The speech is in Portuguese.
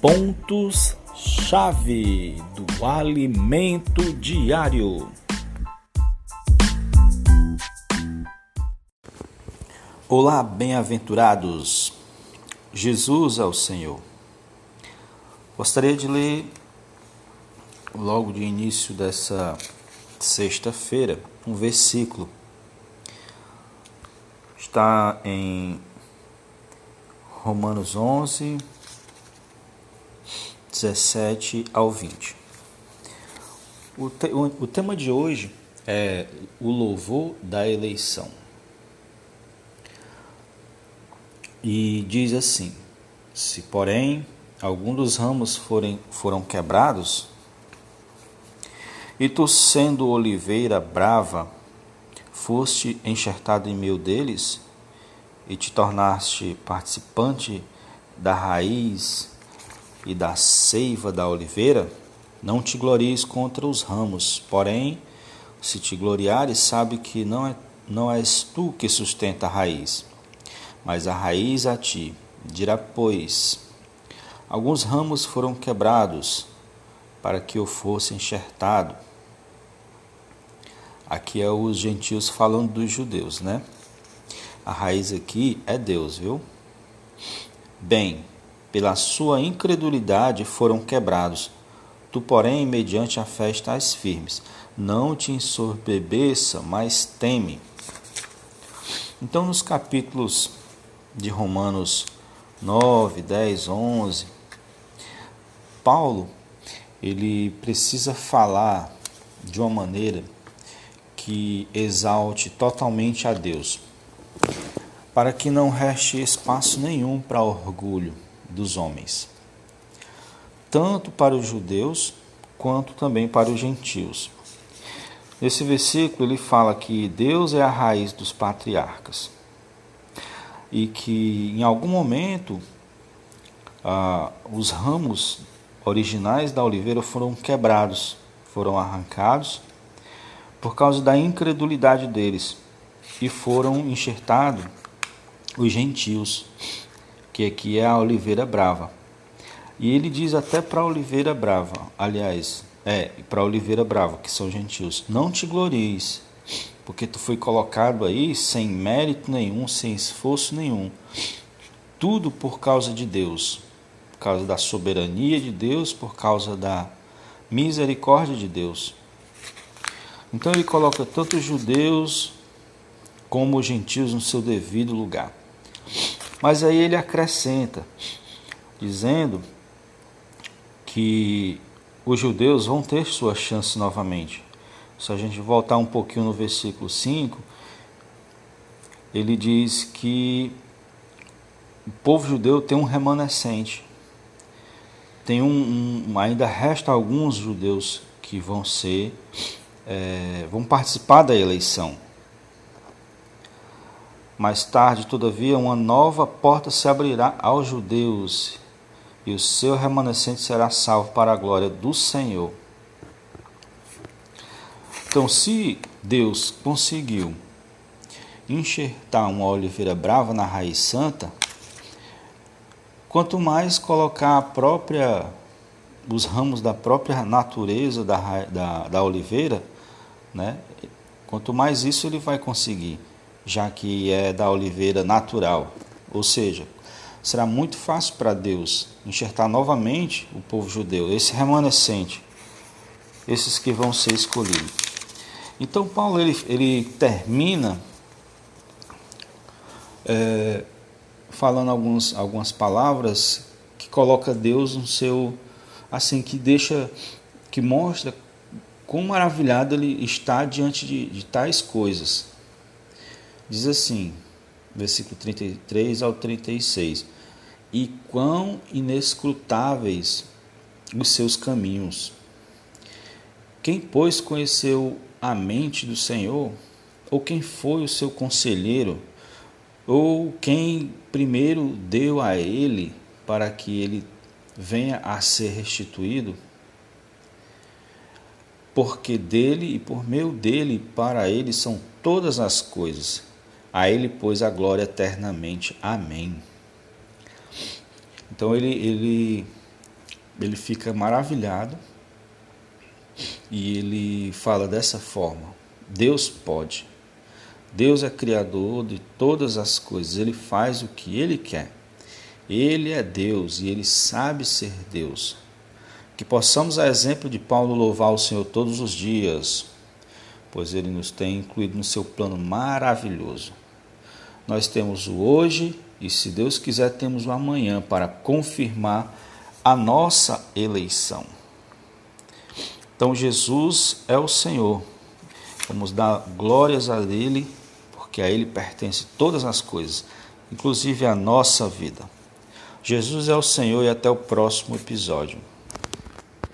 Pontos-chave do alimento diário. Olá, bem-aventurados. Jesus é o Senhor. Gostaria de ler logo de início dessa sexta-feira um versículo. Está em Romanos 11, 17 ao 20. O, te, o, o tema de hoje é o louvor da eleição. E diz assim: Se, porém, algum dos ramos forem, foram quebrados, e tu, sendo oliveira brava, foste enxertado em meio deles, e te tornaste participante da raiz e da seiva da oliveira, não te glories contra os ramos, porém, se te gloriares, sabe que não, é, não és tu que sustenta a raiz, mas a raiz a ti. Dirá, pois, alguns ramos foram quebrados para que eu fosse enxertado. Aqui é os gentios falando dos judeus, né? A raiz aqui é Deus, viu? Bem, pela sua incredulidade foram quebrados. Tu, porém, mediante a fé estás firmes. Não te ensorbebeça, mas teme. Então, nos capítulos de Romanos 9, 10, 11, Paulo ele precisa falar de uma maneira que exalte totalmente a Deus, para que não reste espaço nenhum para orgulho dos homens, tanto para os judeus quanto também para os gentios. Nesse versículo ele fala que Deus é a raiz dos patriarcas e que em algum momento ah, os ramos originais da oliveira foram quebrados, foram arrancados por causa da incredulidade deles e foram enxertados os gentios que aqui é a oliveira brava. E ele diz até para oliveira brava, aliás, é, para oliveira brava, que são gentios, não te glories, porque tu foi colocado aí sem mérito nenhum, sem esforço nenhum. Tudo por causa de Deus, por causa da soberania de Deus, por causa da misericórdia de Deus. Então ele coloca tanto os judeus como os gentios no seu devido lugar. Mas aí ele acrescenta, dizendo que os judeus vão ter sua chance novamente. Se a gente voltar um pouquinho no versículo 5, ele diz que o povo judeu tem um remanescente. Tem um, um ainda resta alguns judeus que vão ser é, vão participar da eleição. Mais tarde, todavia, uma nova porta se abrirá aos judeus, e o seu remanescente será salvo para a glória do Senhor. Então, se Deus conseguiu enxertar uma oliveira brava na raiz santa, quanto mais colocar a própria os ramos da própria natureza da, da, da oliveira, né? quanto mais isso ele vai conseguir já que é da oliveira natural. Ou seja, será muito fácil para Deus enxertar novamente o povo judeu, esse remanescente, esses que vão ser escolhidos. Então Paulo ele, ele termina é, falando alguns, algumas palavras que coloca Deus no seu assim que deixa que mostra quão maravilhado ele está diante de, de tais coisas. Diz assim, versículo 33 ao 36: E quão inescrutáveis os seus caminhos. Quem, pois, conheceu a mente do Senhor? Ou quem foi o seu conselheiro? Ou quem primeiro deu a ele para que ele venha a ser restituído? Porque dele e por meio dele para ele são todas as coisas a Ele, pois, a glória eternamente. Amém. Então ele, ele ele fica maravilhado e ele fala dessa forma: Deus pode. Deus é criador de todas as coisas, ele faz o que ele quer. Ele é Deus e ele sabe ser Deus. Que possamos, a exemplo de Paulo, louvar o Senhor todos os dias, pois ele nos tem incluído no seu plano maravilhoso. Nós temos o hoje e, se Deus quiser, temos o amanhã para confirmar a nossa eleição. Então, Jesus é o Senhor. Vamos dar glórias a Ele, porque a Ele pertence todas as coisas, inclusive a nossa vida. Jesus é o Senhor e até o próximo episódio.